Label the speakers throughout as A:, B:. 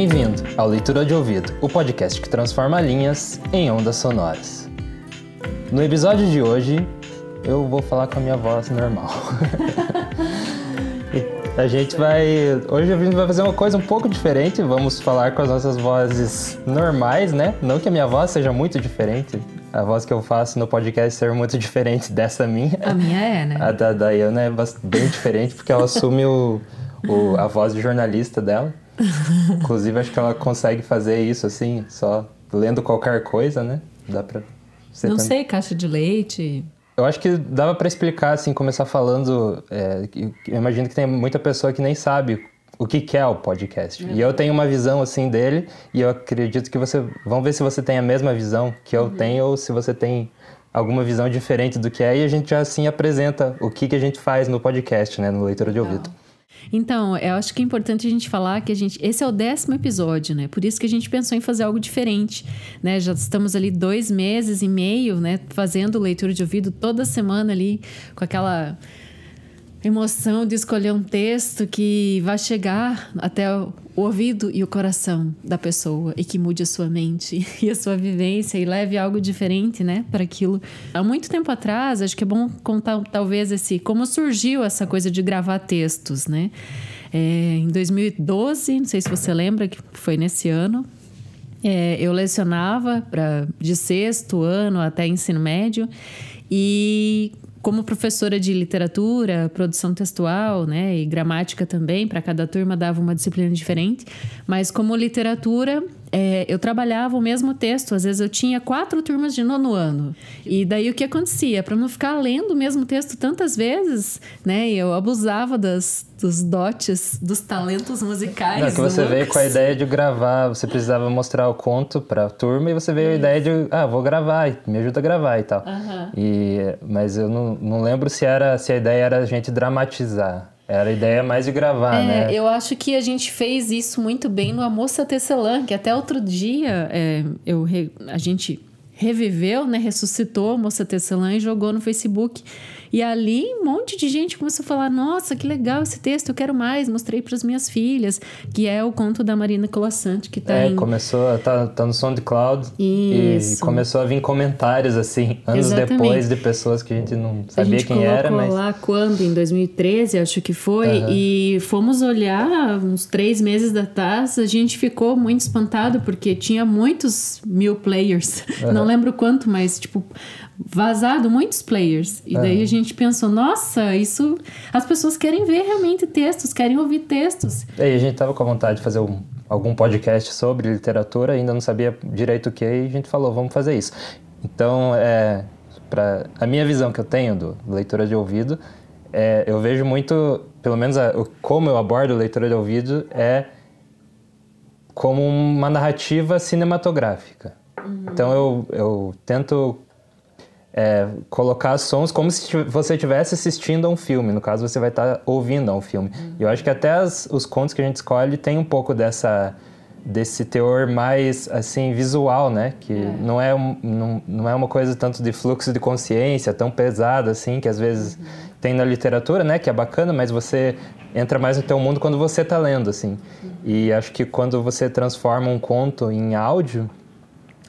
A: Bem-vindo ao Leitura de Ouvido, o podcast que transforma linhas em ondas sonoras. No episódio de hoje, eu vou falar com a minha voz normal. a gente vai. Hoje a gente vai fazer uma coisa um pouco diferente. Vamos falar com as nossas vozes normais, né? Não que a minha voz seja muito diferente. A voz que eu faço no podcast seja muito diferente dessa minha.
B: A minha é, né?
A: A da Dayana é bem diferente porque ela assume o, o, a voz de jornalista dela. Inclusive, acho que ela consegue fazer isso assim, só lendo qualquer coisa, né? Dá pra.
B: Não sei, caixa de leite.
A: Eu acho que dava para explicar, assim, começar falando. É, eu imagino que tem muita pessoa que nem sabe o que, que é o podcast. Uhum. E eu tenho uma visão, assim, dele, e eu acredito que você. Vamos ver se você tem a mesma visão que eu uhum. tenho, ou se você tem alguma visão diferente do que é, e a gente já assim apresenta o que, que a gente faz no podcast, né? No Leitura de Ouvido.
B: Então, eu acho que é importante a gente falar que a gente. Esse é o décimo episódio, né? Por isso que a gente pensou em fazer algo diferente. Né? Já estamos ali dois meses e meio, né? Fazendo leitura de ouvido toda semana ali, com aquela emoção de escolher um texto que vai chegar até o ouvido e o coração da pessoa e que mude a sua mente e a sua vivência e leve algo diferente, né, para aquilo. Há muito tempo atrás, acho que é bom contar talvez esse como surgiu essa coisa de gravar textos, né? É, em 2012, não sei se você lembra que foi nesse ano, é, eu lecionava para de sexto ano até ensino médio e como professora de literatura, produção textual, né, e gramática também, para cada turma dava uma disciplina diferente, mas como literatura, é, eu trabalhava o mesmo texto, às vezes eu tinha quatro turmas de nono ano. E daí o que acontecia? Para não ficar lendo o mesmo texto tantas vezes, né? Eu abusava das, dos dotes, dos talentos musicais.
A: Não, que você veio com a ideia de gravar, você precisava mostrar o conto para a turma e você veio Isso. a ideia de, ah, vou gravar, me ajuda a gravar e tal. Uhum. E, mas eu não, não lembro se, era, se a ideia era a gente dramatizar. Era a ideia mais de gravar,
B: é,
A: né?
B: Eu acho que a gente fez isso muito bem no A Moça Tecelã, que até outro dia é, eu, a gente reviveu, né? Ressuscitou a Moça Tecelã e jogou no Facebook. E ali um monte de gente começou a falar: Nossa, que legal esse texto, eu quero mais. Mostrei para as minhas filhas, que é o conto da Marina Colassante, que tá
A: é,
B: em...
A: começou, tá, tá no SoundCloud. Isso. E começou a vir comentários, assim, anos Exatamente. depois de pessoas que a gente não sabia gente quem era.
B: mas... lá quando? Em 2013, acho que foi. Uhum. E fomos olhar uns três meses da taça, a gente ficou muito espantado, porque tinha muitos mil players. Uhum. Não lembro quanto, mas, tipo, vazado muitos players. E daí é. a gente pensou, nossa, isso. As pessoas querem ver realmente textos, querem ouvir textos.
A: E aí a gente tava com a vontade de fazer um, algum podcast sobre literatura, ainda não sabia direito o que, e a gente falou, vamos fazer isso. Então, é, para a minha visão que eu tenho do leitura de ouvido, é, eu vejo muito, pelo menos a, como eu abordo leitura de ouvido, é como uma narrativa cinematográfica. Uhum. Então eu, eu tento é, colocar sons como se você estivesse assistindo a um filme. No caso, você vai estar tá ouvindo a um filme. Uhum. Eu acho que até as, os contos que a gente escolhe tem um pouco dessa desse teor mais assim visual, né? Que é. não é um, não, não é uma coisa tanto de fluxo de consciência tão pesada assim que às vezes uhum. tem na literatura, né? Que é bacana, mas você entra mais no teu mundo quando você está lendo, assim. Uhum. E acho que quando você transforma um conto em áudio,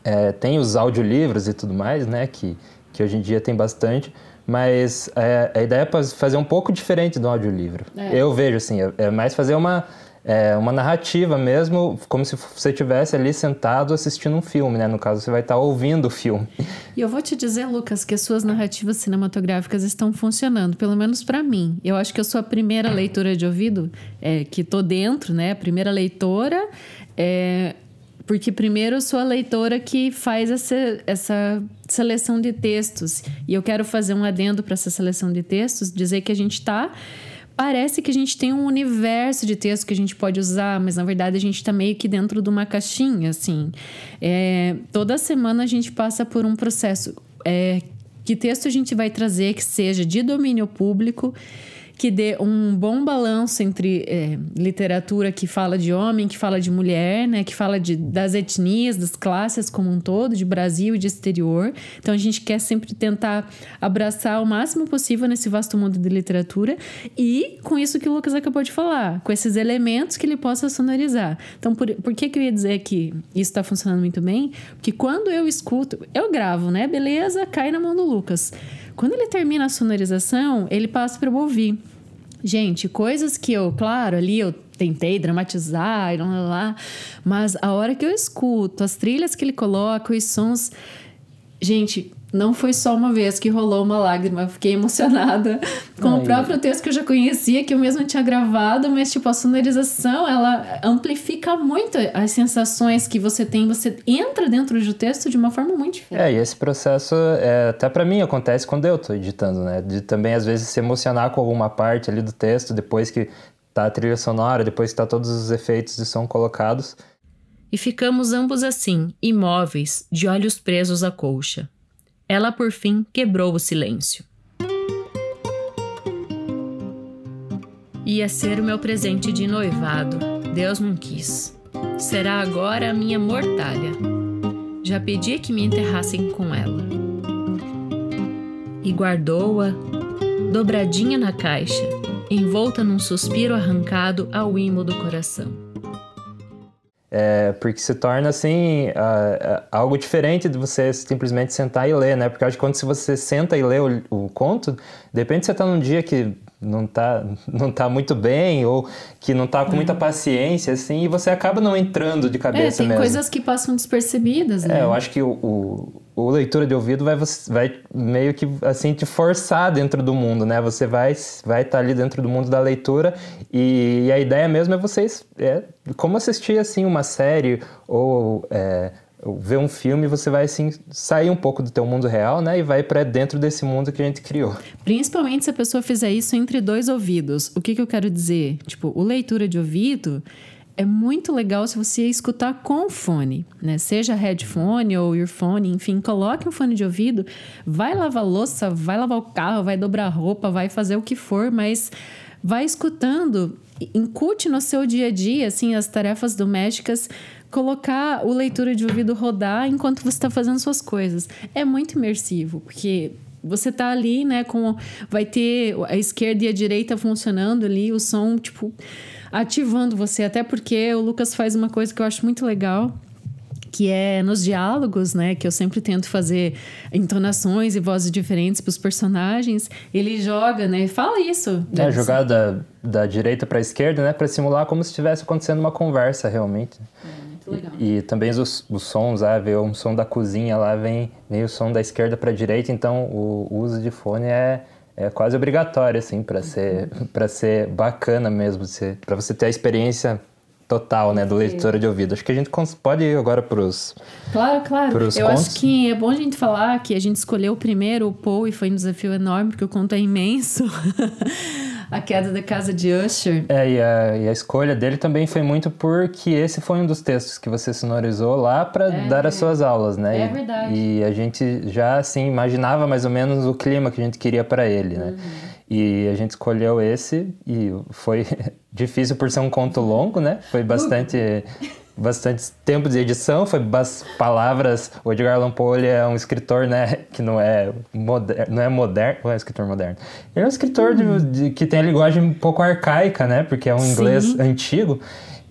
A: é, tem os audiolivros e tudo mais, né? Que que hoje em dia tem bastante, mas é, a ideia é fazer um pouco diferente do audiolivro. É. Eu vejo assim, é, é mais fazer uma é, uma narrativa mesmo, como se você estivesse ali sentado assistindo um filme, né? No caso, você vai estar ouvindo o filme.
B: E eu vou te dizer, Lucas, que as suas narrativas cinematográficas estão funcionando, pelo menos para mim. Eu acho que eu sou a primeira leitora de ouvido é, que tô dentro, né? A primeira leitora. É, porque primeiro eu sou a leitora que faz essa, essa seleção de textos. E eu quero fazer um adendo para essa seleção de textos, dizer que a gente está parece que a gente tem um universo de texto que a gente pode usar, mas na verdade a gente está meio que dentro de uma caixinha, assim. É, toda semana a gente passa por um processo. É, que texto a gente vai trazer que seja de domínio público que dê um bom balanço entre é, literatura que fala de homem, que fala de mulher, né, que fala de, das etnias, das classes como um todo, de Brasil e de exterior. Então a gente quer sempre tentar abraçar o máximo possível nesse vasto mundo de literatura e com isso que o Lucas acabou de falar, com esses elementos que ele possa sonorizar. Então por, por que, que eu ia dizer que isso está funcionando muito bem? Porque quando eu escuto, eu gravo, né? Beleza, cai na mão do Lucas. Quando ele termina a sonorização, ele passa para eu ouvir. Gente, coisas que eu, claro, ali eu tentei dramatizar e lá, lá, lá, mas a hora que eu escuto as trilhas que ele coloca, os sons. Gente, não foi só uma vez que rolou uma lágrima, fiquei emocionada com Ai. o próprio texto que eu já conhecia, que eu mesmo tinha gravado, mas tipo a sonorização, ela amplifica muito as sensações que você tem, você entra dentro do texto de uma forma muito diferente.
A: É, e esse processo é, até para mim acontece quando eu tô editando, né? De também às vezes se emocionar com alguma parte ali do texto depois que tá a trilha sonora, depois que tá todos os efeitos de som colocados.
C: E ficamos ambos assim, imóveis, de olhos presos à colcha. Ela, por fim, quebrou o silêncio. Ia ser o meu presente de noivado. Deus não quis. Será agora a minha mortalha. Já pedi que me enterrassem com ela. E guardou-a, dobradinha na caixa, envolta num suspiro arrancado ao imo do coração.
A: É, porque se torna assim uh, uh, algo diferente de você simplesmente sentar e ler, né? Porque eu acho que quando você senta e lê o, o conto, depende se você está num dia que não tá, não tá muito bem ou que não tá com muita uhum. paciência, assim, e você acaba não entrando de cabeça
B: é, tem
A: mesmo.
B: coisas que passam despercebidas, né?
A: É, eu acho que o, o, o, leitura de ouvido vai, vai meio que, assim, te forçar dentro do mundo, né? Você vai estar vai tá ali dentro do mundo da leitura e, e a ideia mesmo é vocês... É, como assistir, assim, uma série ou... É, ver um filme, você vai assim sair um pouco do teu mundo real, né, e vai para dentro desse mundo que a gente criou.
B: Principalmente se a pessoa fizer isso entre dois ouvidos. O que, que eu quero dizer? Tipo, o leitura de ouvido é muito legal se você escutar com fone, né? Seja headphone ou earphone, enfim, coloque um fone de ouvido, vai lavar louça, vai lavar o carro, vai dobrar roupa, vai fazer o que for, mas vai escutando, incute no seu dia a dia, assim, as tarefas domésticas colocar o leitura de ouvido rodar enquanto você está fazendo suas coisas. É muito imersivo, porque você tá ali, né, com vai ter a esquerda e a direita funcionando ali, o som tipo ativando você, até porque o Lucas faz uma coisa que eu acho muito legal, que é nos diálogos, né, que eu sempre tento fazer entonações e vozes diferentes para os personagens. Ele joga, né, fala isso.
A: É jogar da, da direita para a esquerda, né, para simular como se estivesse acontecendo uma conversa realmente.
B: É legal.
A: E, e também os, os sons, ah, vem um som da cozinha lá, vem, vem o som da esquerda para a direita, então o, o uso de fone é, é quase obrigatório, assim, para ser, para ser bacana mesmo, para você ter a experiência total, né, do leitor de ouvido. Acho que a gente pode ir agora para os
B: Claro, claro.
A: Pros
B: Eu
A: contos.
B: acho que é bom a gente falar que a gente escolheu o primeiro, o Paul, e foi um desafio enorme, porque o conto é imenso. A Queda da Casa de Usher.
A: É, e a, e a, escolha dele também foi muito porque esse foi um dos textos que você sonorizou lá para é, dar as suas aulas, né?
B: É e, verdade.
A: E a gente já, assim, imaginava mais ou menos o clima que a gente queria para ele, né? Uhum. E a gente escolheu esse e foi difícil por ser um conto longo, né? Foi bastante bastante tempo de edição, foi palavras. O Edgar Allan Poe é um escritor, né, que não é moderno, não é moderno, não é um escritor moderno. Ele é um escritor de, de, que tem a linguagem um pouco arcaica, né, porque é um inglês Sim. antigo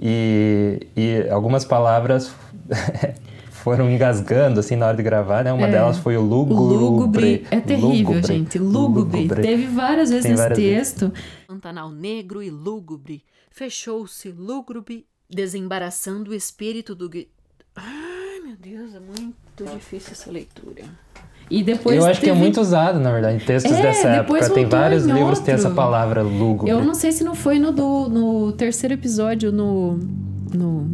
A: e, e algumas palavras foram engasgando assim na hora de gravar, né? Uma é. delas foi o lúgubre. O lúgubre
B: é terrível, lúgubre. gente. Lúgubre. lúgubre. Teve várias vezes Tem esse várias texto. Vezes.
C: Pantanal negro e lúgubre. Fechou-se lúgubre, desembaraçando o espírito do. Ai, meu Deus, é muito difícil essa leitura.
A: E depois eu acho teve... que é muito usado, na verdade, em textos é, dessa época. Tem vários livros que tem essa palavra lúgubre.
B: Eu não sei se não foi no, do, no terceiro episódio, no, no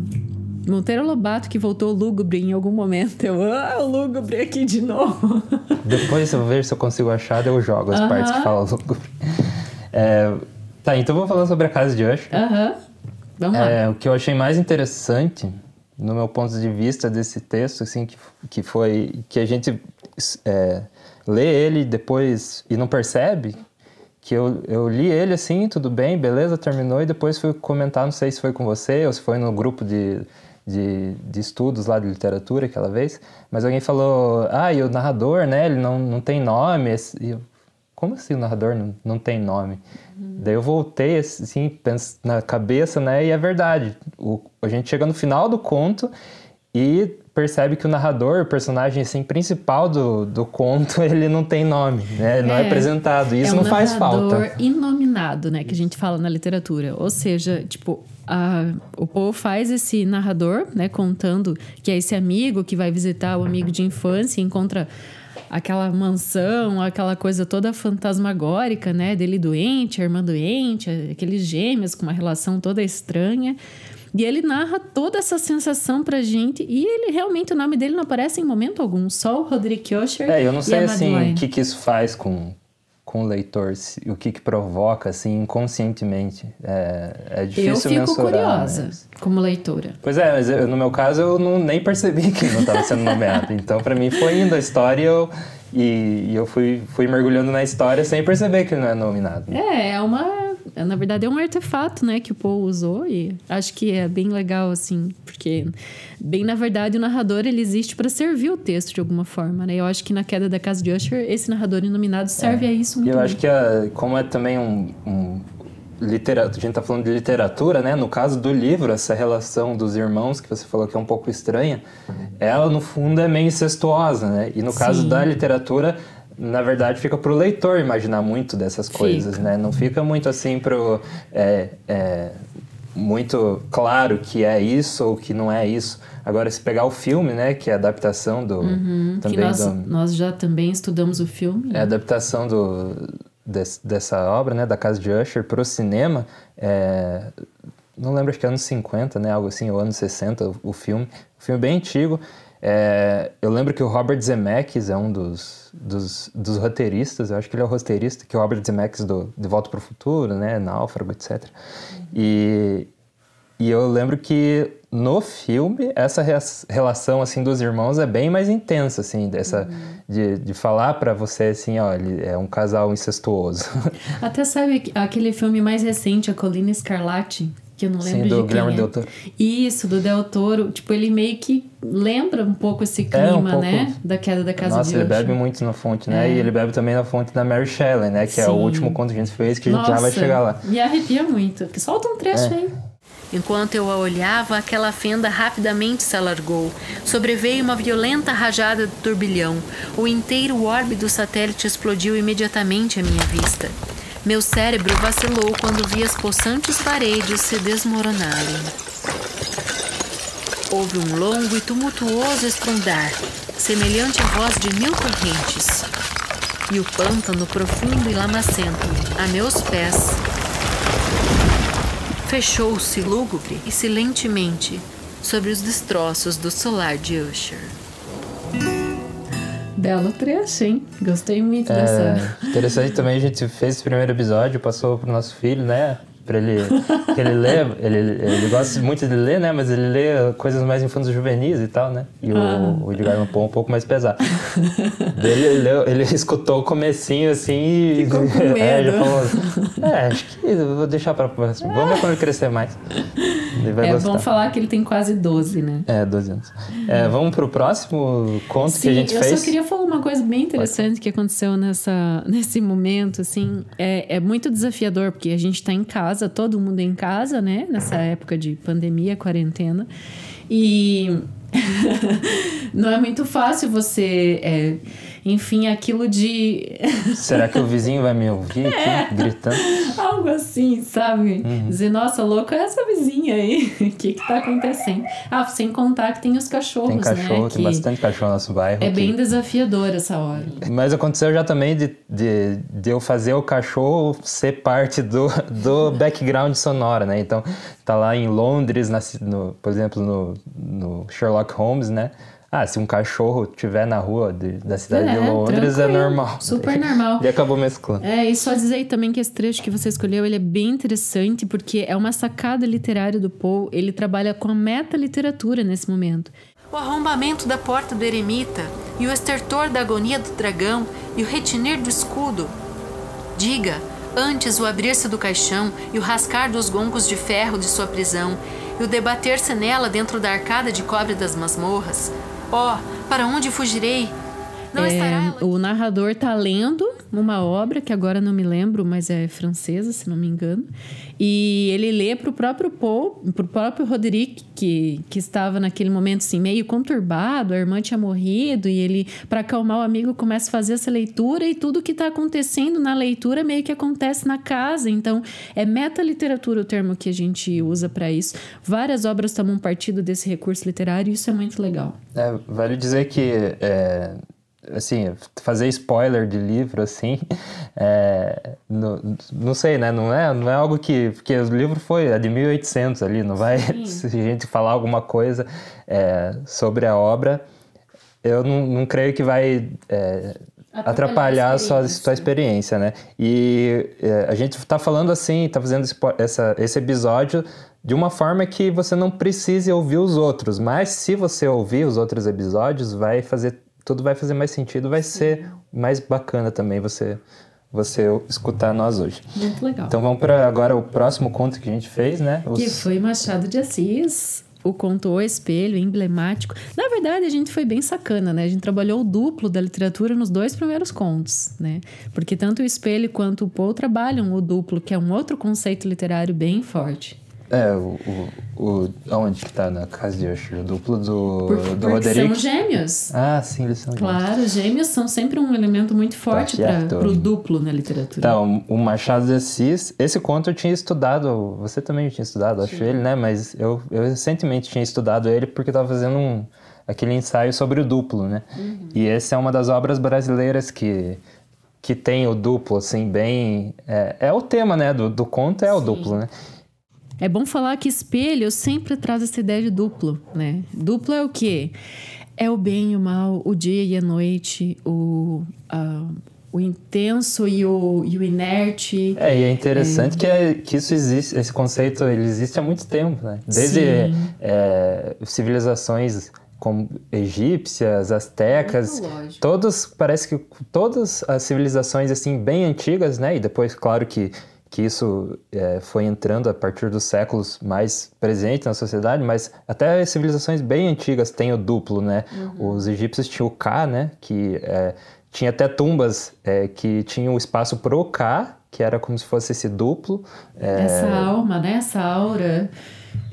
B: Monteiro Lobato que voltou lúgubre em algum momento. Eu, ah, lúgubre aqui de novo.
A: Depois eu vejo se eu consigo achar, eu jogo as uh -huh. partes que falam lúgubre. É, tá, então vou falar sobre a casa de Usher.
B: Aham. Uh -huh. Vamos
A: é, lá. O que eu achei mais interessante, no meu ponto de vista desse texto, assim, que, que foi que a gente é, lê ele depois e não percebe que eu, eu li ele assim, tudo bem, beleza, terminou, e depois fui comentar, não sei se foi com você ou se foi no grupo de, de, de estudos lá de literatura aquela vez, mas alguém falou, ah, e o narrador, né, ele não, não tem nome, e eu, como assim o narrador não, não tem nome? Uhum. Daí eu voltei, assim, penso na cabeça, né, e é verdade, o, a gente chega no final do conto e percebe que o narrador, o personagem assim, principal do, do conto, ele não tem nome, né? Ele é, não é apresentado. E isso é um não faz falta.
B: É inominado, né? Que a gente fala na literatura. Ou seja, tipo, a, o Poe faz esse narrador, né? Contando que é esse amigo que vai visitar o amigo de infância e encontra aquela mansão, aquela coisa toda fantasmagórica, né? Dele doente, a irmã doente, aqueles gêmeos com uma relação toda estranha. E ele narra toda essa sensação pra gente. E ele realmente, o nome dele não aparece em momento algum. Só o Roderick Usher.
A: É, eu não sei assim o que, que isso faz com, com o leitor, o que, que provoca, assim, inconscientemente. É, é difícil
B: Eu fico
A: mensurar,
B: curiosa mas... como leitora.
A: Pois é, mas eu, no meu caso eu não, nem percebi que não estava sendo nomeado. então, para mim, foi indo a história eu, e, e, eu fui, fui mergulhando na história sem perceber que ele não é nominado.
B: É, é uma na verdade é um artefato, né, que o Paul usou e acho que é bem legal assim, porque bem na verdade o narrador ele existe para servir o texto de alguma forma, né? Eu acho que na queda da casa de Usher esse narrador inominado serve
A: é.
B: a isso muito.
A: Eu acho que a, como é também um, um literatura, a gente está falando de literatura, né? No caso do livro, essa relação dos irmãos que você falou que é um pouco estranha, ela no fundo é meio incestuosa, né? E no Sim. caso da literatura na verdade, fica para o leitor imaginar muito dessas coisas, fica. né? Não fica muito assim pro é, é, muito claro que é isso ou que não é isso. Agora, se pegar o filme, né, que é a adaptação do
B: uhum, também que nós, do, nós já também estudamos o filme.
A: É a adaptação do dessa obra, né, da casa de Usher para o cinema. É, não lembro, acho que é anos 50, né, algo assim, ou anos 60, o, o filme. Um filme bem antigo. É, eu lembro que o Robert Zemeckis é um dos, dos, dos, roteiristas, eu acho que ele é o roteirista, que é o Robert Zemeckis do De Volta para o Futuro, né, Náufrago, etc. E, e eu lembro que no filme essa relação assim dos irmãos é bem mais intensa assim dessa uhum. de, de falar para você assim ó ele é um casal incestuoso
B: até sabe aquele filme mais recente a Colina Escarlate que eu não lembro Sim, do de Guilherme é. Del Toro. Isso, do Del Toro. Tipo, ele meio que lembra um pouco esse clima, é, um pouco... né? Da queda da casa
A: Nossa,
B: de
A: ele bebe muito na fonte, né? É. E ele bebe também na fonte da Mary Shelley, né? Que Sim. é o último conto que a gente fez, que a gente Nossa, já vai chegar lá.
B: Me arrepia muito. Solta um trecho é. aí.
C: Enquanto eu a olhava, aquela fenda rapidamente se alargou. Sobreveio uma violenta rajada de turbilhão. O inteiro orbe do satélite explodiu imediatamente à minha vista. Meu cérebro vacilou quando vi as possantes paredes se desmoronarem. Houve um longo e tumultuoso estrondar, semelhante à voz de mil correntes. E o pântano profundo e lamacento, a meus pés, fechou-se lúgubre e silentemente sobre os destroços do solar de Usher.
B: Belo trecho, hein? Gostei muito é, dessa.
A: Interessante também, a gente fez esse primeiro episódio, passou pro nosso filho, né? Pra ele. que ele lê, ele, ele gosta muito de ler, né? Mas ele lê coisas mais infantos juvenis e tal, né? E ah. o, o Edgar Allan Poe um pouco mais pesado. ele, ele, ele escutou o comecinho assim
B: e. Ficou com medo.
A: É, já falou. É, acho que vou deixar pra próxima. Vamos ver quando ele crescer mais.
B: É gostar. bom falar que ele tem quase 12, né?
A: É, 12 anos. É, vamos pro próximo conto
B: Sim,
A: que a gente
B: eu
A: fez?
B: Eu só queria falar uma coisa bem interessante Pode. que aconteceu nessa, nesse momento, assim. É, é muito desafiador, porque a gente tá em casa, todo mundo em casa, né? Nessa época de pandemia, quarentena. E não é muito fácil você. É, enfim, aquilo de.
A: Será que o vizinho vai me ouvir aqui é, gritando?
B: Algo assim, sabe? Uhum. Dizer, nossa, louco é essa vizinha aí. O que que tá acontecendo? Ah, sem contar que tem os cachorros,
A: tem cachorro,
B: né?
A: Tem bastante cachorro no nosso bairro.
B: É bem desafiador essa hora.
A: Mas aconteceu já também de, de, de eu fazer o cachorro ser parte do, do background sonora, né? Então, tá lá em Londres, na, no, por exemplo, no, no Sherlock Holmes, né? Ah, se um cachorro tiver na rua de, da cidade é, de Londres, é normal.
B: Super normal.
A: E acabou mesclando.
B: É, e só dizer aí também que esse trecho que você escolheu, ele é bem interessante, porque é uma sacada literária do Poe. Ele trabalha com a meta-literatura nesse momento.
C: O arrombamento da porta do eremita, e o estertor da agonia do dragão, e o retinir do escudo. Diga, antes o abrir-se do caixão e o rascar dos goncos de ferro de sua prisão, e o debater-se nela dentro da arcada de cobre das masmorras, Ó, oh, para onde fugirei?
B: Não é, estará... O narrador está lendo uma obra que agora não me lembro, mas é francesa, se não me engano. E ele lê para o próprio Paul, para o próprio Roderick, que, que estava naquele momento assim, meio conturbado, a irmã tinha morrido, e ele, para acalmar o amigo, começa a fazer essa leitura, e tudo que está acontecendo na leitura meio que acontece na casa. Então, é meta-literatura o termo que a gente usa para isso. Várias obras tomam partido desse recurso literário, e isso é muito legal.
A: É, vale dizer que. É assim, fazer spoiler de livro, assim, é, no, não sei, né? Não é, não é algo que... Porque o livro foi é de 1800 ali, não vai... Se a gente falar alguma coisa é, sobre a obra, eu não, não creio que vai... É, atrapalhar a sua, sua experiência, né? E é, a gente está falando assim, está fazendo essa, esse episódio de uma forma que você não precise ouvir os outros, mas se você ouvir os outros episódios, vai fazer tudo vai fazer mais sentido, vai Sim. ser mais bacana também você você escutar nós hoje.
B: Muito legal.
A: Então vamos para agora o próximo conto que a gente fez, né?
B: Os... Que foi Machado de Assis, o conto O Espelho, emblemático. Na verdade, a gente foi bem sacana, né? A gente trabalhou o duplo da literatura nos dois primeiros contos, né? Porque tanto o Espelho quanto o Poe trabalham o duplo, que é um outro conceito literário bem forte.
A: É, o, o, o onde que tá na casa de Usher? O duplo do,
B: Por,
A: do Roderick?
B: são gêmeos.
A: Ah, sim, eles são
B: gêmeos. Claro, gêmeos são sempre um elemento muito forte para o duplo na literatura.
A: Tá, o Machado de Assis, esse conto eu tinha estudado, você também tinha estudado, acho sim. ele, né? Mas eu, eu recentemente tinha estudado ele porque estava fazendo um, aquele ensaio sobre o duplo, né? Uhum. E essa é uma das obras brasileiras que que tem o duplo, assim, bem... É, é o tema, né, do, do conto, é Sim. o duplo, né?
B: É bom falar que espelho sempre traz essa ideia de duplo, né? Duplo é o quê? É o bem e o mal, o dia e a noite, o, uh, o intenso e o, e o inerte.
A: É, e é interessante é... Que, é, que isso existe, esse conceito ele existe há muito tempo, né? Desde é, civilizações como egípcias, astecas, todos parece que todas as civilizações assim bem antigas, né? E depois, claro que que isso é, foi entrando a partir dos séculos mais presente na sociedade, mas até civilizações bem antigas têm o duplo, né? Uhum. Os egípcios tinham o Ka, né? Que é, tinha até tumbas é, que tinham o espaço pro Ka, que era como se fosse esse duplo.
B: É, Essa alma, né? Essa aura.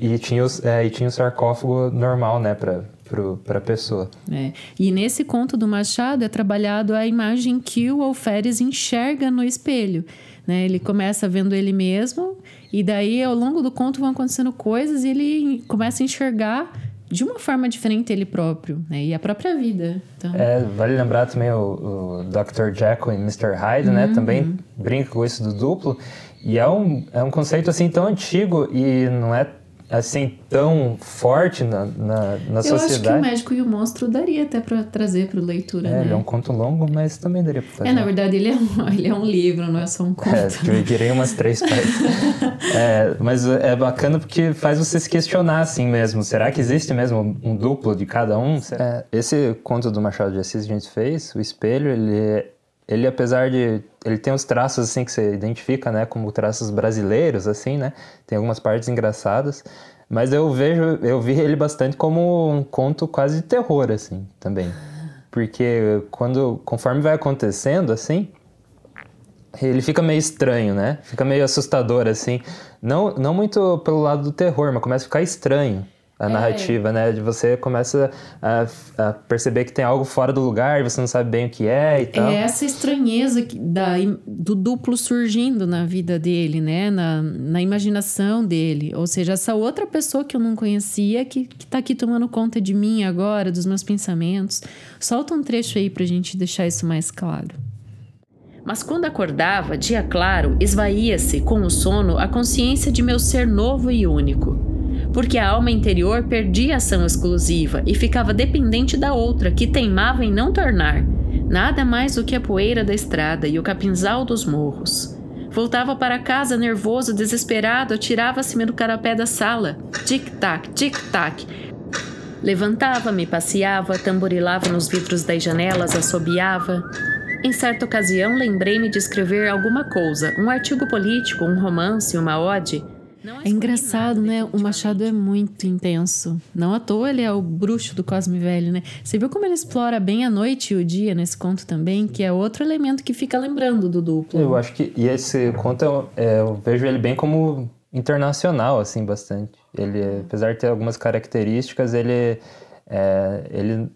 A: E tinha, os, é, e tinha o sarcófago normal, né? para a pessoa.
B: É. E nesse conto do Machado é trabalhado a imagem que o alferes enxerga no espelho. Né? Ele começa vendo ele mesmo, e daí ao longo do conto vão acontecendo coisas e ele começa a enxergar de uma forma diferente ele próprio, né? E a própria vida. Então...
A: É, vale lembrar também o, o Dr. Jekyll e Mr. Hyde, né? uhum. né? Também brinca com isso do duplo. E é um, é um conceito assim tão antigo e não é assim tão forte na, na, na
B: eu
A: sociedade. Eu
B: acho que o Médico e o Monstro daria até para trazer para leitura,
A: é,
B: né?
A: Ele é um conto longo, mas também daria para fazer.
B: É, na verdade ele é um, ele é um livro, não é só um conto. É,
A: dividirei umas três partes. é, mas é bacana porque faz você se questionar assim mesmo. Será que existe mesmo um duplo de cada um? É, esse conto do Machado de Assis que a gente fez, o espelho, ele ele apesar de ele tem os traços assim que você identifica, né, como traços brasileiros assim, né? Tem algumas partes engraçadas, mas eu vejo, eu vi ele bastante como um conto quase de terror assim, também. Porque quando conforme vai acontecendo assim, ele fica meio estranho, né? Fica meio assustador assim. Não não muito pelo lado do terror, mas começa a ficar estranho. A narrativa, é. né? De você começa a, a, perceber que tem algo fora do lugar, você não sabe bem o que é e tal.
B: É essa estranheza da, do duplo surgindo na vida dele, né? Na, na imaginação dele. Ou seja, essa outra pessoa que eu não conhecia que, que tá aqui tomando conta de mim agora, dos meus pensamentos. Solta um trecho aí pra gente deixar isso mais claro.
C: Mas quando acordava, dia claro, esvaía-se com o sono a consciência de meu ser novo e único. Porque a alma interior perdia ação exclusiva e ficava dependente da outra, que teimava em não tornar. Nada mais do que a poeira da estrada e o capinzal dos morros. Voltava para casa nervoso, desesperado, atirava-se-me no carapé da sala. Tic-tac, tic-tac. Levantava-me, passeava, tamborilava nos vidros das janelas, assobiava. Em certa ocasião, lembrei-me de escrever alguma coisa, um artigo político, um romance, uma ode.
B: É engraçado, né? O Machado é muito intenso. Não à toa ele é o bruxo do Cosme Velho, né? Você viu como ele explora bem a noite e o dia nesse conto também, que é outro elemento que fica lembrando do duplo.
A: Eu acho que. E esse conto, é, eu vejo ele bem como internacional, assim, bastante. Ele, apesar de ter algumas características, ele. É, ele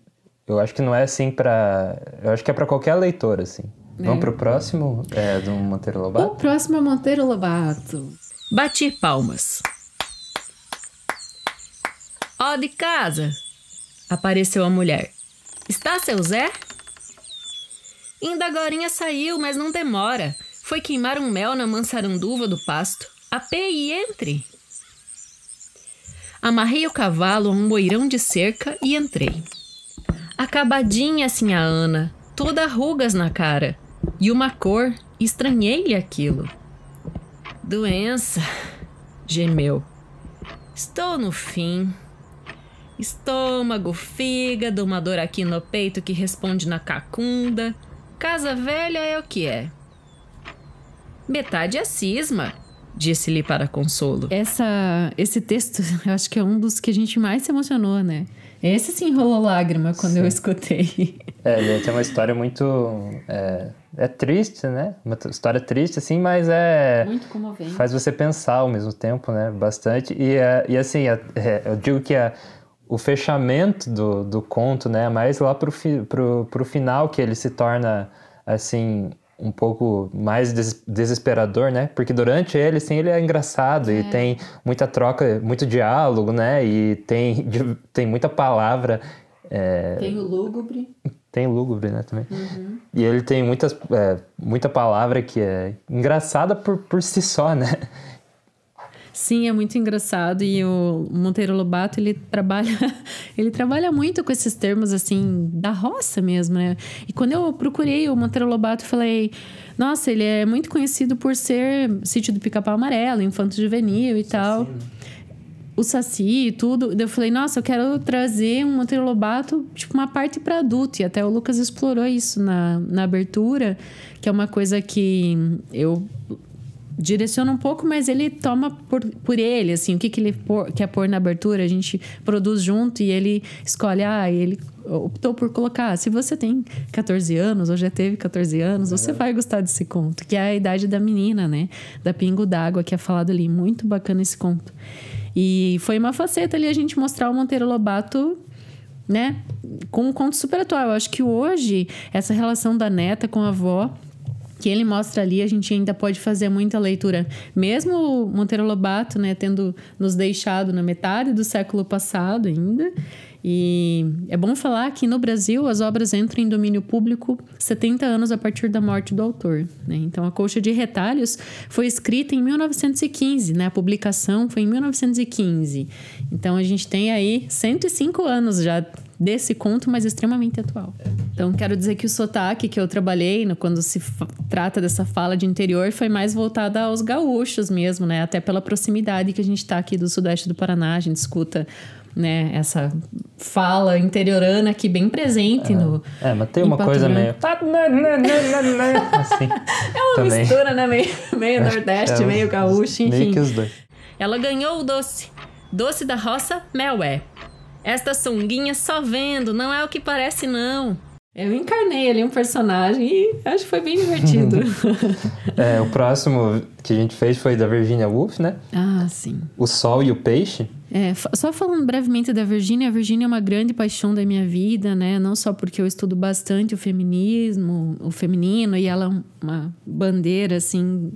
A: eu acho que não é assim para. Eu acho que é para qualquer leitor, assim. É. Vamos pro próximo é, do Monteiro Lobato?
B: O próximo é Monteiro Lobato.
C: Bati palmas. Ó de casa! Apareceu a mulher. Está seu Zé? Ainda agorinha saiu, mas não demora. Foi queimar um mel na mansaranduva do pasto. Apê e entre. Amarrei o cavalo a um boirão de cerca e entrei. Acabadinha assim Ana, toda rugas na cara. E uma cor, estranhei-lhe aquilo. Doença, gemeu. Estou no fim. Estômago, fígado, uma dor aqui no peito que responde na cacunda. Casa velha é o que é. Metade é cisma, disse-lhe para consolo.
B: Essa, esse texto, eu acho que é um dos que a gente mais se emocionou, né? Esse sim rolou lágrima quando sim. eu escutei.
A: É, ele tem uma história muito. É, é, triste, né? Uma história triste, assim, mas é.
B: Muito comovente.
A: Faz você pensar ao mesmo tempo, né? Bastante. E, é, e assim, é, é, eu digo que é, o fechamento do, do conto, né? Mais lá pro, fi, pro, pro final que ele se torna, assim, um pouco mais des desesperador, né? Porque durante ele, sim, ele é engraçado é. e tem muita troca, muito diálogo, né? E tem, tem muita palavra.
B: É... Tem o lúgubre.
A: Tem lúgubre, né, também. Uhum. E ele tem muitas, é, muita palavra que é engraçada por, por si só, né?
B: Sim, é muito engraçado e o Monteiro Lobato ele trabalha ele trabalha muito com esses termos assim da roça mesmo, né? E quando eu procurei o Monteiro Lobato, falei, nossa, ele é muito conhecido por ser sítio do Pica-Pau Amarelo, Infanto Juvenil e tal. O Saci e tudo. Eu falei, nossa, eu quero trazer um Monteiro Lobato, tipo, uma parte para adulto. E até o Lucas explorou isso na, na abertura, que é uma coisa que eu direciona um pouco, mas ele toma por, por ele, assim, o que, que ele por, quer pôr na abertura, a gente produz junto e ele escolhe, ah, ele optou por colocar, se você tem 14 anos ou já teve 14 anos, você vai gostar desse conto, que é a idade da menina, né? Da Pingo d'Água, que é falado ali. Muito bacana esse conto. E foi uma faceta ali a gente mostrar o Monteiro Lobato né? Com um conto super atual. Eu acho que hoje, essa relação da neta com a avó que ele mostra ali, a gente ainda pode fazer muita leitura. Mesmo Monteiro Lobato, né, tendo nos deixado na metade do século passado ainda. E é bom falar que no Brasil as obras entram em domínio público 70 anos a partir da morte do autor. Né? Então, a Colcha de Retalhos foi escrita em 1915, né? a publicação foi em 1915. Então, a gente tem aí 105 anos já desse conto, mas extremamente atual. Então, quero dizer que o sotaque que eu trabalhei no, quando se trata dessa fala de interior foi mais voltada aos gaúchos mesmo, né? Até pela proximidade que a gente está aqui do sudeste do Paraná, a gente escuta né, essa fala interiorana aqui bem presente
A: é.
B: no.
A: É, mas tem uma coisa meio.
B: assim, é uma também. mistura, né? Meio, meio Nordeste, é, meio gaúcho, enfim. Meio que os dois.
C: Ela ganhou o doce. Doce da roça, mel é. Esta sunguinha só vendo, não é o que parece, não.
B: Eu encarnei ali um personagem e acho que foi bem divertido.
A: é, o próximo que a gente fez foi da Virginia Woolf, né?
B: Ah, sim.
A: O Sol e o Peixe.
B: É, só falando brevemente da Virginia, a Virginia é uma grande paixão da minha vida, né? Não só porque eu estudo bastante o feminismo, o feminino, e ela é uma bandeira, assim,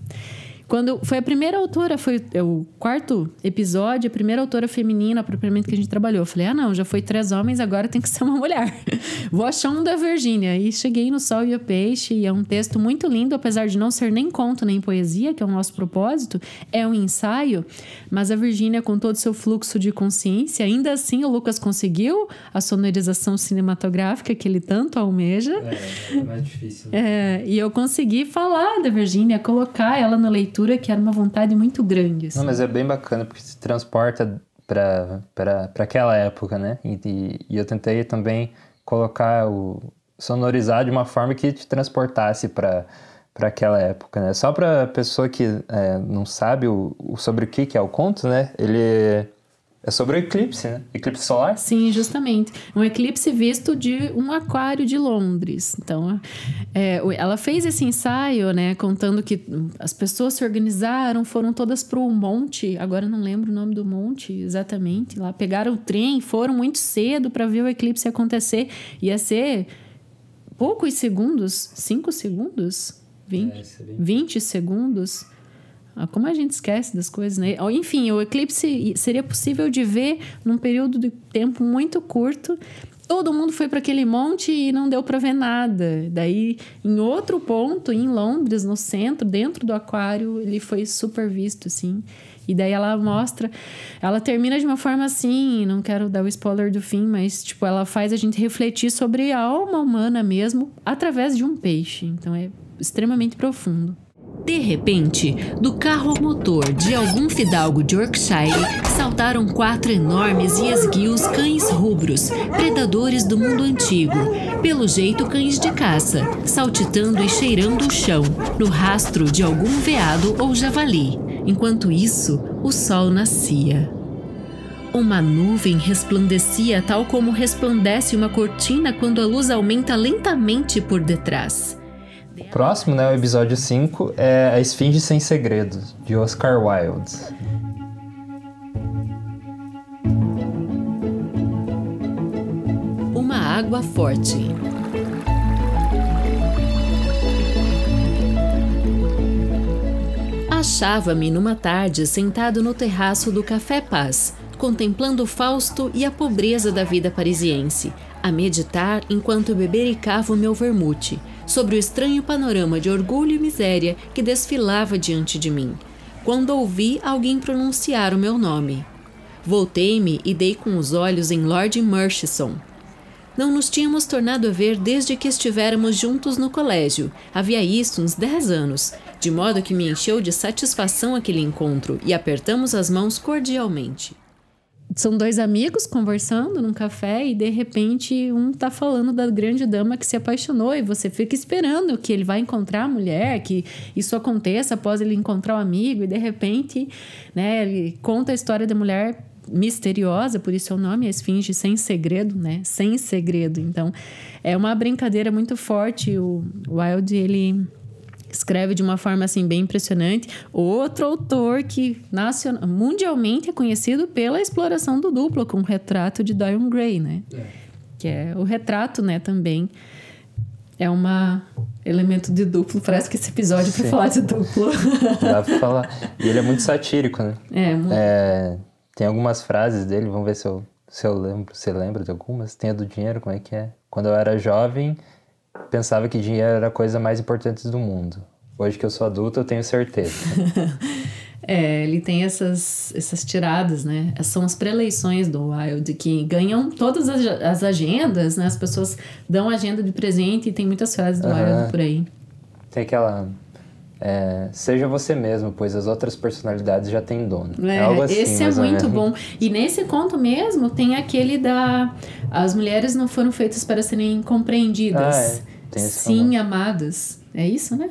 B: quando foi a primeira autora, foi o quarto episódio, a primeira autora feminina propriamente que a gente trabalhou. Eu falei, ah, não, já foi três homens, agora tem que ser uma mulher. Vou achar um da Virgínia. E cheguei no Sol e o Peixe, e é um texto muito lindo, apesar de não ser nem conto nem poesia, que é o nosso propósito, é um ensaio. Mas a Virgínia, com todo o seu fluxo de consciência, ainda assim o Lucas conseguiu a sonorização cinematográfica que ele tanto almeja.
A: É, é mais difícil. Né? É,
B: e eu consegui falar da Virgínia, colocar ela na leitura leitura que era uma vontade muito grande.
A: Assim. Não, mas é bem bacana porque se transporta para aquela época, né? E, e, e, eu tentei também colocar o sonorizar de uma forma que te transportasse para para aquela época, né? Só para pessoa que é, não sabe o, o, sobre o que, que é o conto, né? Ele é sobre o eclipse, né? Eclipse solar?
B: Sim, justamente. Um eclipse visto de um aquário de Londres. Então, é, ela fez esse ensaio, né? Contando que as pessoas se organizaram, foram todas para o monte. Agora não lembro o nome do monte exatamente. Lá pegaram o trem, foram muito cedo para ver o eclipse acontecer. Ia ser poucos segundos, cinco segundos, 20, é, 20 segundos. Ah, como a gente esquece das coisas, né? Enfim, o eclipse seria possível de ver num período de tempo muito curto. Todo mundo foi para aquele monte e não deu para ver nada. Daí, em outro ponto, em Londres, no centro, dentro do aquário, ele foi super visto, assim. E daí ela mostra, ela termina de uma forma assim, não quero dar o spoiler do fim, mas tipo, ela faz a gente refletir sobre a alma humana mesmo através de um peixe. Então é extremamente profundo.
C: De repente, do carro motor de algum fidalgo de Yorkshire saltaram quatro enormes e esguios cães rubros, predadores do mundo antigo, pelo jeito cães de caça, saltitando e cheirando o chão, no rastro de algum veado ou javali. Enquanto isso, o sol nascia. Uma nuvem resplandecia tal como resplandece uma cortina quando a luz aumenta lentamente por detrás.
A: O próximo, né, o episódio 5, é A Esfinge Sem Segredos, de Oscar Wilde.
C: Uma água forte. Achava-me numa tarde sentado no terraço do Café Paz, contemplando Fausto e a pobreza da vida parisiense, a meditar enquanto bebericava o meu vermute sobre o estranho panorama de orgulho e miséria que desfilava diante de mim, quando ouvi alguém pronunciar o meu nome. Voltei-me e dei com os olhos em Lord Murchison. Não nos tínhamos tornado a ver desde que estivéramos juntos no colégio. Havia isso uns dez anos, de modo que me encheu de satisfação aquele encontro e apertamos as mãos cordialmente
B: são dois amigos conversando num café e de repente um tá falando da grande dama que se apaixonou e você fica esperando que ele vai encontrar a mulher, que isso aconteça após ele encontrar o amigo e de repente, né, ele conta a história da mulher misteriosa, por isso é o nome, a esfinge sem segredo, né? Sem segredo. Então, é uma brincadeira muito forte. O Wilde, ele escreve de uma forma assim bem impressionante. Outro autor que nacional, mundialmente é conhecido pela exploração do duplo, com o retrato de Dorian Gray, né? É. Que é o retrato, né, também é um elemento de duplo. Parece que esse episódio é para falar de duplo.
A: Dá para falar. E ele é muito satírico, né?
B: É, muito.
A: É, tem algumas frases dele, vamos ver se eu, se eu lembro. Você lembra de algumas? Tem a do dinheiro, como é que é? Quando eu era jovem, pensava que dinheiro era a coisa mais importante do mundo. Hoje que eu sou adulto, eu tenho certeza.
B: é, ele tem essas, essas tiradas, né? São as pré-eleições do Wild, que ganham todas as, as, agendas, né? As pessoas dão agenda de presente e tem muitas frases do uhum. Wild por aí.
A: Tem aquela... É, seja você mesmo, pois as outras personalidades já têm dono.
B: É, é algo assim, esse é muito bom. E nesse conto mesmo tem aquele da. As mulheres não foram feitas para serem compreendidas. Ah, é. Sim, famoso. amadas. É isso, né?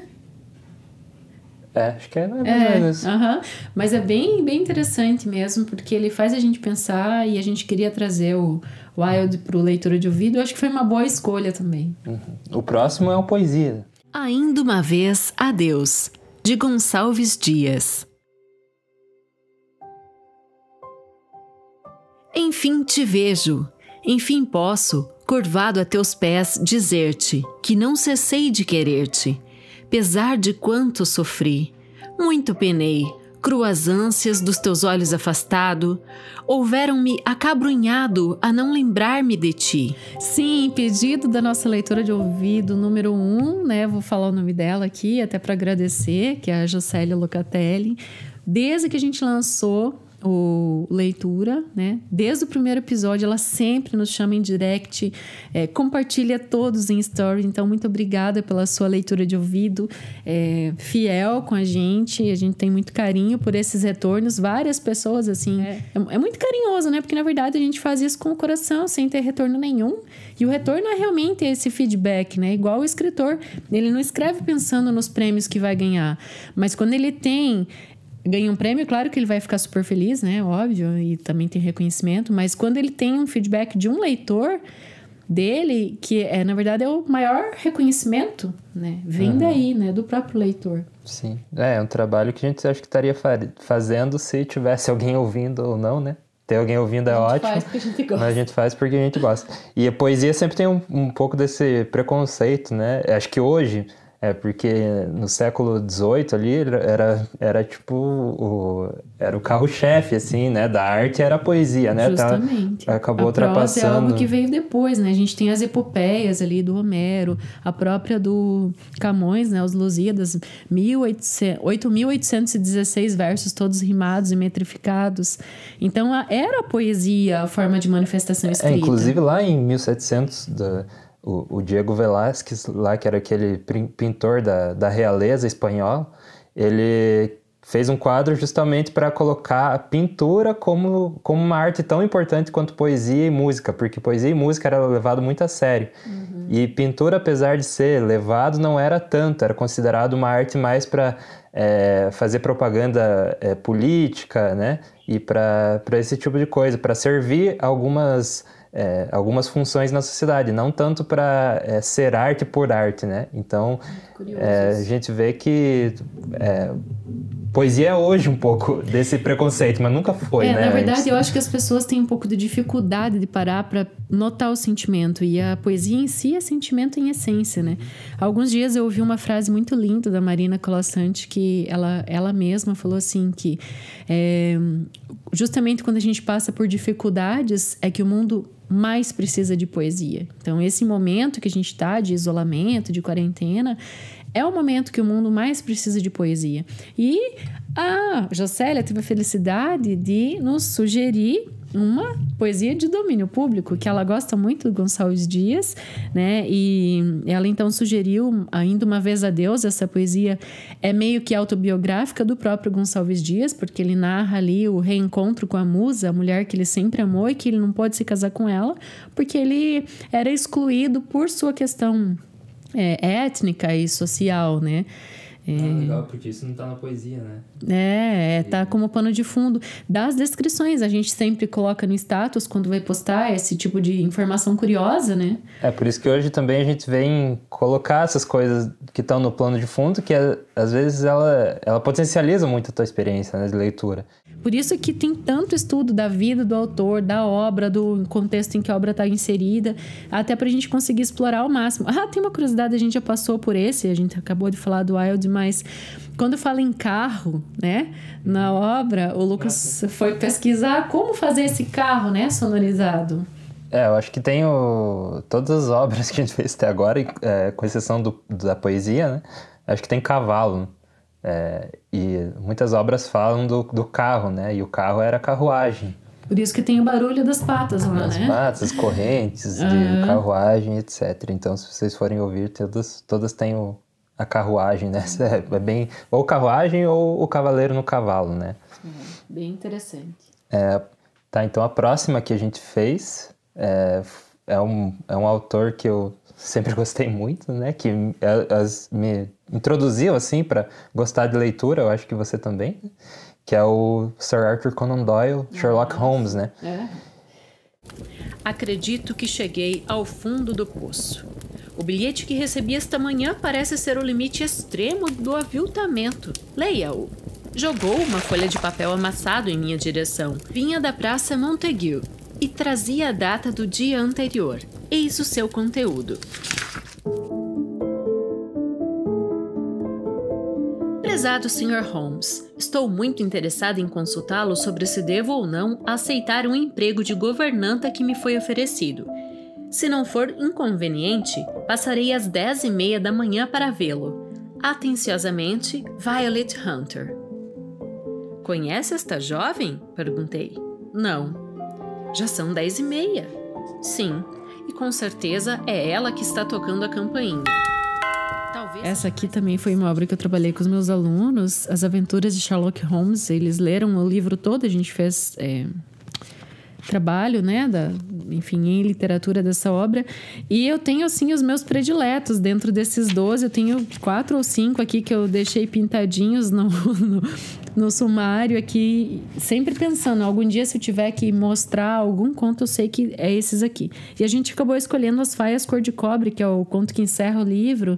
A: É, acho que é mais é,
B: uh -huh. Mas é bem, bem interessante mesmo, porque ele faz a gente pensar e a gente queria trazer o Wild para o leitura de ouvido. Eu acho que foi uma boa escolha também.
A: Uhum. O próximo é uma poesia.
C: Ainda uma vez, adeus, de Gonçalves Dias. Enfim te vejo, enfim posso, curvado a teus pés, dizer-te que não cessei de querer-te, pesar de quanto sofri. Muito penei, cruas ânsias dos teus olhos afastado, houveram-me acabrunhado a não lembrar-me de ti.
B: Sim, pedido da nossa leitora de ouvido número um, né? Vou falar o nome dela aqui, até para agradecer, que é a Jocélia Locatelli. Desde que a gente lançou o leitura, né? Desde o primeiro episódio, ela sempre nos chama em direct, é, compartilha todos em story. Então, muito obrigada pela sua leitura de ouvido, é, fiel com a gente. A gente tem muito carinho por esses retornos. Várias pessoas, assim, é. é, é muito carinhoso, né? Porque na verdade a gente faz isso com o coração, sem ter retorno nenhum. E o retorno é realmente esse feedback, né? Igual o escritor, ele não escreve pensando nos prêmios que vai ganhar, mas quando ele tem ganha um prêmio, claro que ele vai ficar super feliz, né? Óbvio, e também tem reconhecimento, mas quando ele tem um feedback de um leitor dele, que é, na verdade, é o maior reconhecimento, né? Vem uhum. daí, né? Do próprio leitor.
A: Sim. É, é um trabalho que a gente acha que estaria fazendo se tivesse alguém ouvindo ou não, né? Ter alguém ouvindo é ótimo. Faz porque a gente gosta. Mas a gente faz porque a gente gosta. E a poesia sempre tem um, um pouco desse preconceito, né? Acho que hoje é, porque no século XVIII ali era, era tipo o, era o carro-chefe, assim, né? Da arte era a poesia, né?
B: Tá, Justamente.
A: Tá, acabou a ultrapassando.
B: é algo que veio depois, né? A gente tem as epopeias ali do Homero, a própria do Camões, né? Os Lusíadas, 8.816 versos, todos rimados e metrificados. Então, era a poesia a forma de manifestação é, escrita.
A: É, inclusive lá em 1700... Da, o, o Diego Velázquez, lá que era aquele pintor da, da realeza espanhola, ele fez um quadro justamente para colocar a pintura como, como uma arte tão importante quanto poesia e música, porque poesia e música era levado muito a sério. Uhum. E pintura, apesar de ser levado, não era tanto, era considerado uma arte mais para é, fazer propaganda é, política, né? E para esse tipo de coisa, para servir algumas é, algumas funções na sociedade, não tanto para é, ser arte por arte, né? Então, é, a gente vê que é, poesia é hoje um pouco desse preconceito, mas nunca foi,
B: é,
A: né?
B: Na verdade, eu acho que as pessoas têm um pouco de dificuldade de parar para notar o sentimento, e a poesia em si é sentimento em essência, né? Alguns dias eu ouvi uma frase muito linda da Marina Colassante, que ela, ela mesma falou assim, que é, justamente quando a gente passa por dificuldades, é que o mundo mais precisa de poesia. Então, esse momento que a gente está de isolamento, de quarentena, é o momento que o mundo mais precisa de poesia. E a Jocélia teve a felicidade de nos sugerir uma poesia de domínio público, que ela gosta muito do Gonçalves Dias, né? E ela então sugeriu ainda uma vez a Deus, essa poesia é meio que autobiográfica do próprio Gonçalves Dias, porque ele narra ali o reencontro com a musa, a mulher que ele sempre amou e que ele não pode se casar com ela, porque ele era excluído por sua questão é, étnica e social, né?
A: É... Ah, legal, porque isso não tá na poesia, né?
B: É, é, tá como pano de fundo das descrições. A gente sempre coloca no status quando vai postar esse tipo de informação curiosa, né?
A: É, por isso que hoje também a gente vem colocar essas coisas que estão no plano de fundo, que às vezes ela, ela potencializa muito a tua experiência né, de leitura.
B: Por isso que tem tanto estudo da vida do autor, da obra, do contexto em que a obra está inserida, até para a gente conseguir explorar ao máximo. Ah, tem uma curiosidade, a gente já passou por esse, a gente acabou de falar do Wild, mas quando fala em carro, né, na obra, o Lucas foi pesquisar como fazer esse carro, né, sonorizado.
A: É, eu acho que tem o... todas as obras que a gente fez até agora, é, com exceção do, da poesia, né, acho que tem cavalo. É, e muitas obras falam do, do carro, né? E o carro era carruagem.
B: Por isso que tem o barulho das patas lá,
A: As
B: né?
A: patas, as correntes de carruagem, etc. Então, se vocês forem ouvir, todas, todas têm o, a carruagem, né? É bem... Ou carruagem ou o cavaleiro no cavalo, né?
B: É, bem interessante.
A: É, tá, então a próxima que a gente fez é, é, um, é um autor que eu sempre gostei muito, né? Que as, me introduziu assim para gostar de leitura, eu acho que você também, né? que é o Sir Arthur Conan Doyle, Sherlock Holmes, né? É.
C: Acredito que cheguei ao fundo do poço. O bilhete que recebi esta manhã parece ser o limite extremo do aviltamento. Leia-o. Jogou uma folha de papel amassado em minha direção. Vinha da Praça Montague. E trazia a data do dia anterior. Eis o seu conteúdo. Prezado Sr. Holmes, estou muito interessado em consultá-lo sobre se devo ou não aceitar um emprego de governanta que me foi oferecido. Se não for inconveniente, passarei às dez e meia da manhã para vê-lo. Atenciosamente, Violet Hunter. Conhece esta jovem? perguntei. Não. Já são dez e meia. Sim, e com certeza é ela que está tocando a campainha.
B: Talvez Essa aqui também foi uma obra que eu trabalhei com os meus alunos, As Aventuras de Sherlock Holmes. Eles leram o livro todo, a gente fez é, trabalho, né, da, enfim, em literatura dessa obra. E eu tenho, assim, os meus prediletos dentro desses 12. Eu tenho quatro ou cinco aqui que eu deixei pintadinhos no, no, no sumário aqui, sempre pensando, algum dia se eu tiver que mostrar algum conto, eu sei que é esses aqui. E a gente acabou escolhendo as faias cor de cobre, que é o conto que encerra o livro.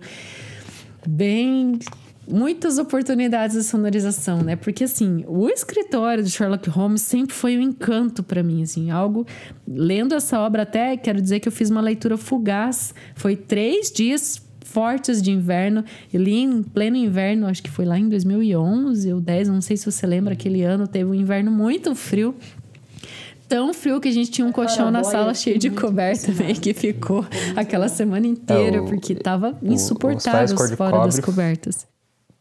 B: Bem muitas oportunidades de sonorização, né? Porque assim, o escritório de Sherlock Holmes sempre foi um encanto para mim, assim, algo lendo essa obra até quero dizer que eu fiz uma leitura fugaz, foi três dias fortes de inverno. E li em pleno inverno, acho que foi lá em 2011 ou 10, não sei se você lembra, aquele ano teve um inverno muito frio. Tão frio que a gente tinha um colchão na sala cheio de coberta meio que ficou aquela semana inteira, é, o, porque tava insuportável fora das cobertas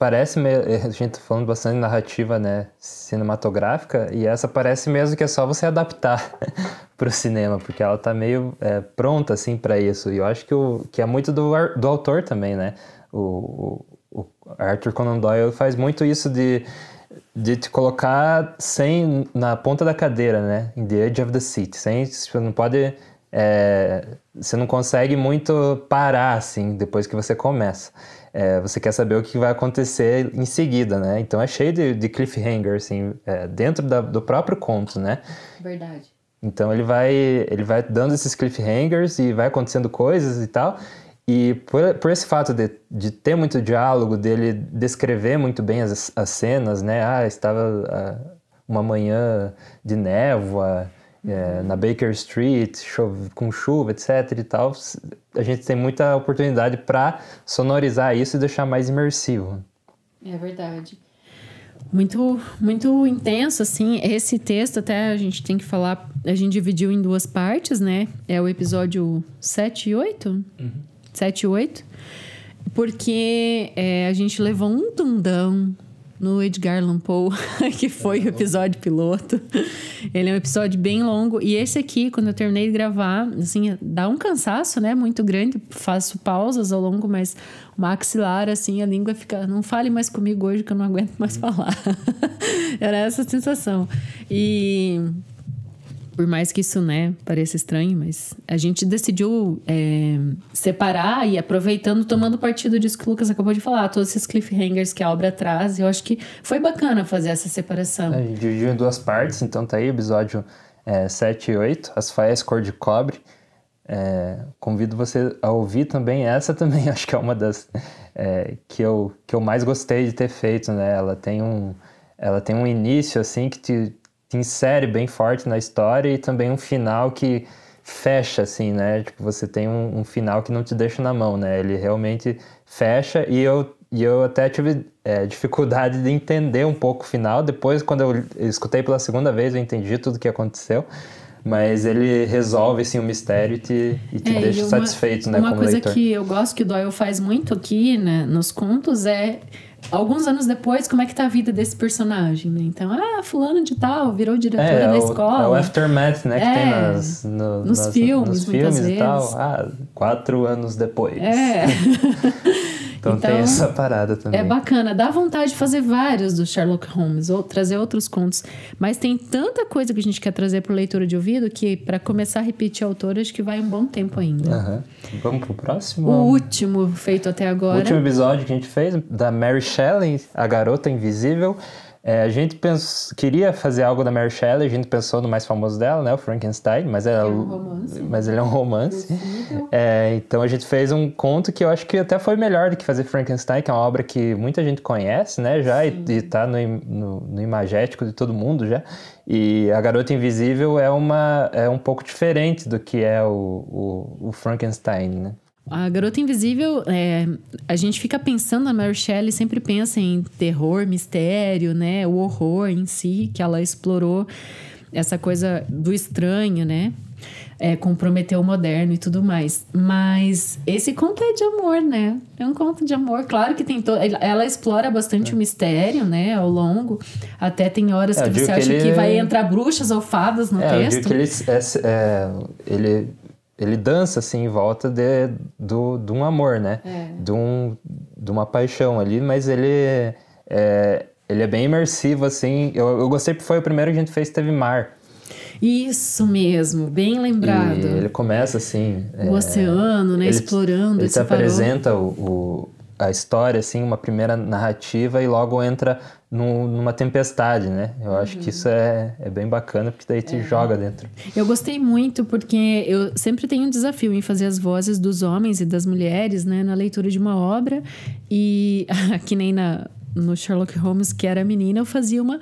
A: parece a gente tá falando bastante de narrativa né cinematográfica e essa parece mesmo que é só você adaptar para o cinema porque ela tá meio é, pronta assim para isso. E eu acho que, o, que é muito do, do autor também né? O, o, Arthur Conan Doyle faz muito isso de de te colocar sem na ponta da cadeira né? In the edge of the seat sem você não pode é, você não consegue muito parar assim depois que você começa é, você quer saber o que vai acontecer em seguida, né? Então é cheio de, de cliffhanger, assim, é, dentro da, do próprio conto, né?
B: Verdade.
A: Então ele vai, ele vai dando esses cliffhangers e vai acontecendo coisas e tal. E por, por esse fato de, de ter muito diálogo, dele descrever muito bem as, as cenas, né? Ah, estava ah, uma manhã de névoa, é, na Baker Street, chove, com chuva, etc e tal, a gente tem muita oportunidade para sonorizar isso e deixar mais imersivo.
B: É verdade. Muito, muito intenso, assim. Esse texto, até a gente tem que falar, a gente dividiu em duas partes, né? É o episódio 7 e 8? Uhum. 7 e 8. Porque é, a gente levou um tundão no Edgar Allan Poe, que foi o episódio piloto. Ele é um episódio bem longo. E esse aqui, quando eu terminei de gravar, assim, dá um cansaço, né? Muito grande. Faço pausas ao longo, mas o maxilar, assim, a língua fica... Não fale mais comigo hoje que eu não aguento mais falar. Era essa a sensação. E por mais que isso, né, pareça estranho, mas a gente decidiu é, separar e aproveitando, tomando partido disso que o Lucas acabou de falar, todos esses cliffhangers que a obra traz. Eu acho que foi bacana fazer essa separação.
A: É, a gente dividiu em duas partes, então tá aí episódio é, 7 e 8, As Faias Cor de Cobre. É, convido você a ouvir também essa também, acho que é uma das é, que, eu, que eu mais gostei de ter feito, né? Ela tem um, ela tem um início assim que te te insere bem forte na história e também um final que fecha, assim, né? Tipo, você tem um, um final que não te deixa na mão, né? Ele realmente fecha e eu, e eu até tive é, dificuldade de entender um pouco o final. Depois, quando eu escutei pela segunda vez, eu entendi tudo o que aconteceu. Mas ele resolve, assim, o mistério e te, e te é, deixa e uma, satisfeito, né,
B: uma
A: como
B: coisa
A: leitor.
B: que eu gosto que o Doyle faz muito aqui, né, nos contos é alguns anos depois, como é que tá a vida desse personagem, né? Então, ah, fulano de tal, virou diretora é, da
A: é
B: escola.
A: É o aftermath, né? É, que tem nas, no,
B: nos
A: nas,
B: filmes,
A: nos
B: filmes
A: e tal. Ah, quatro anos depois.
B: É.
A: Então, então, tem essa parada também.
B: É bacana, dá vontade de fazer vários do Sherlock Holmes, ou trazer outros contos. Mas tem tanta coisa que a gente quer trazer para leitura de ouvido que, para começar a repetir autor, acho que vai um bom tempo ainda.
A: Uhum. Vamos pro próximo?
B: O último feito até agora. O
A: último episódio que a gente fez, da Mary Shelley, A Garota Invisível. É, a gente pens... queria fazer algo da Mary Shelley, a gente pensou no mais famoso dela, né, o Frankenstein, mas, é,
B: é um romance.
A: mas ele é um romance. É, então a gente fez um conto que eu acho que até foi melhor do que fazer Frankenstein, que é uma obra que muita gente conhece, né, já, e, e tá no, no, no imagético de todo mundo já. E A Garota Invisível é, uma, é um pouco diferente do que é o, o, o Frankenstein, né?
B: A Garota Invisível, é, a gente fica pensando, a Mary Shelley sempre pensa em terror, mistério, né? O horror em si, que ela explorou essa coisa do estranho, né? É, comprometeu o moderno e tudo mais. Mas esse conto é de amor, né? É um conto de amor. Claro que tem todo. Ela explora bastante é. o mistério, né? Ao longo. Até tem horas é, que você que acha ele... que vai entrar bruxas ou fadas no
A: é,
B: texto.
A: Eu digo que ele, é, é, ele ele dança assim em volta de, do, de um amor, né? É. De, um, de uma paixão ali, mas ele é, ele é bem imersivo, assim. Eu, eu gostei porque foi o primeiro que a gente fez teve mar.
B: Isso mesmo, bem lembrado. E
A: ele começa assim.
B: O é, oceano, né? Ele, explorando.
A: Ele se apresenta o, o, a história, assim, uma primeira narrativa e logo entra num, numa tempestade, né? Eu acho que isso é, é bem bacana, porque daí te é. joga dentro.
B: Eu gostei muito, porque eu sempre tenho um desafio em fazer as vozes dos homens e das mulheres, né? Na leitura de uma obra. E que nem na, no Sherlock Holmes, que era menina, eu fazia uma.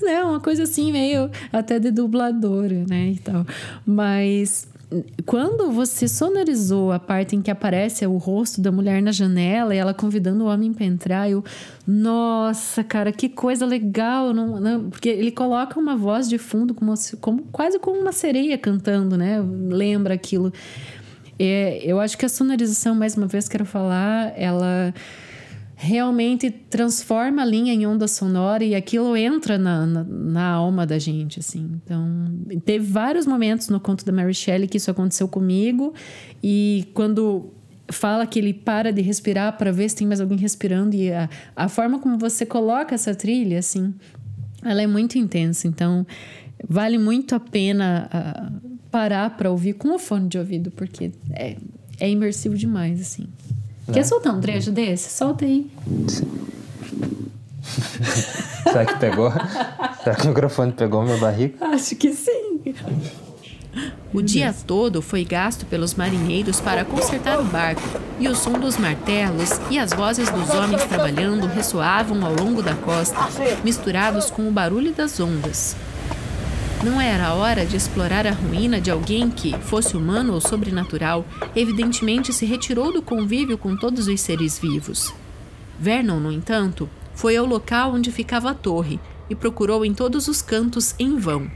B: Né? Uma coisa assim, meio até de dubladora, né? E tal. Mas quando você sonorizou a parte em que aparece o rosto da mulher na janela e ela convidando o homem para entrar, eu, nossa, cara, que coisa legal, não, não, porque ele coloca uma voz de fundo como, como quase como uma sereia cantando, né? Lembra aquilo. É, eu acho que a sonorização, mais uma vez quero falar, ela realmente transforma a linha em onda sonora e aquilo entra na, na, na, alma da gente, assim. Então, teve vários momentos no conto da Mary Shelley que isso aconteceu comigo e quando fala que ele para de respirar para ver se tem mais alguém respirando e a, a forma como você coloca essa trilha, assim, ela é muito intensa. Então, vale muito a pena parar para ouvir com o fone de ouvido, porque é, é imersivo demais, assim. Né? Quer soltar um trecho desse? Solta aí.
A: Será que pegou? Será que o microfone pegou meu barriga?
B: Acho que sim.
C: O dia todo foi gasto pelos marinheiros para consertar o barco, e o som dos martelos e as vozes dos homens trabalhando ressoavam ao longo da costa, misturados com o barulho das ondas. Não era hora de explorar a ruína de alguém que, fosse humano ou sobrenatural, evidentemente se retirou do convívio com todos os seres vivos. Vernon, no entanto, foi ao local onde ficava a torre e procurou em todos os cantos em vão.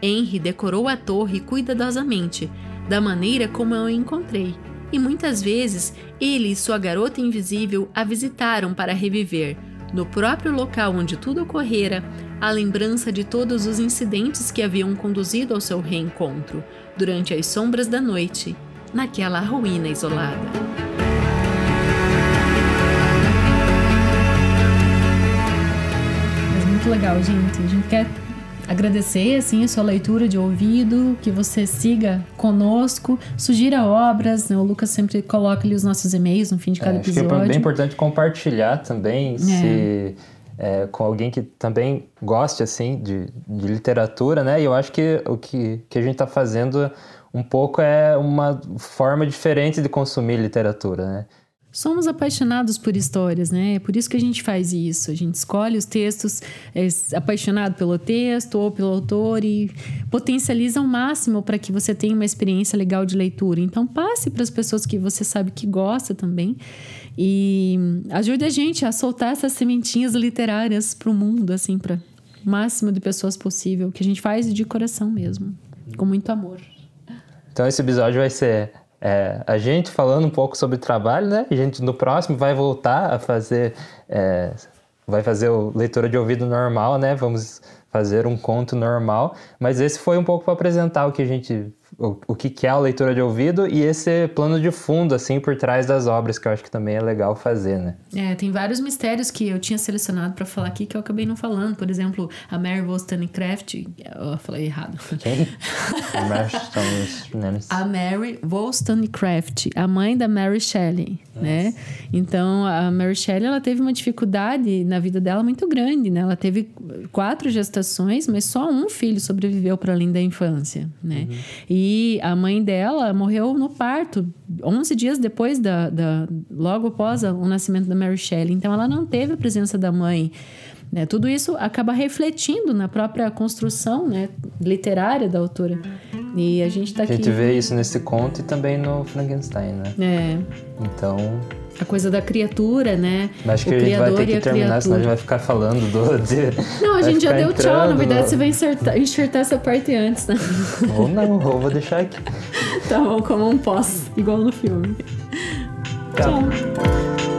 C: Henry decorou a torre cuidadosamente, da maneira como eu a encontrei, e muitas vezes ele e sua garota invisível a visitaram para reviver, no próprio local onde tudo ocorrera, a lembrança de todos os incidentes que haviam conduzido ao seu reencontro, durante as sombras da noite, naquela ruína isolada.
B: Mas muito legal, gente. A gente quer agradecer assim a sua leitura de ouvido, que você siga conosco, sugira obras, né? o Lucas sempre coloca ali os nossos e-mails no fim de cada
A: é,
B: episódio.
A: Acho que é bem importante compartilhar também, é. se é, com alguém que também goste assim de, de, literatura, né? E eu acho que o que, que a gente está fazendo um pouco é uma forma diferente de consumir literatura, né?
B: Somos apaixonados por histórias, né? É por isso que a gente faz isso. A gente escolhe os textos é, apaixonado pelo texto ou pelo autor e potencializa ao máximo para que você tenha uma experiência legal de leitura. Então, passe para as pessoas que você sabe que gosta também e ajude a gente a soltar essas sementinhas literárias para o mundo, assim, para o máximo de pessoas possível, que a gente faz de coração mesmo, com muito amor.
A: Então esse episódio vai ser é, a gente falando um pouco sobre trabalho, né? A gente no próximo vai voltar a fazer, é, vai fazer o leitura de ouvido normal, né? Vamos fazer um conto normal, mas esse foi um pouco para apresentar o que a gente o, o que é a leitura de ouvido e esse plano de fundo, assim, por trás das obras, que eu acho que também é legal fazer, né?
B: É, tem vários mistérios que eu tinha selecionado para falar aqui que eu acabei não falando. Por exemplo, a Mary Wollstonecraft. Eu falei errado.
A: Quem?
B: a Mary Wollstonecraft, a mãe da Mary Shelley, né? Então, a Mary Shelley, ela teve uma dificuldade na vida dela muito grande, né? Ela teve quatro gestações, mas só um filho sobreviveu para além da infância, né? Uhum. E a mãe dela morreu no parto, 11 dias depois da, da logo após o nascimento da Mary Shelley. Então ela não teve a presença da mãe. Né? Tudo isso acaba refletindo na própria construção né, literária da autora. E a gente está aqui.
A: A gente vê isso nesse conto e também no Frankenstein, né?
B: É.
A: Então,
B: a coisa da criatura, né?
A: Acho que o a gente vai ter que terminar, criatura. senão a gente vai ficar falando do. De,
B: não, a gente já deu tchau, na verdade no... você vai enxertar, enxertar essa parte antes, né?
A: Ou não, ou vou deixar aqui.
B: tá bom, como um pós, igual no filme.
A: Tchau. tchau.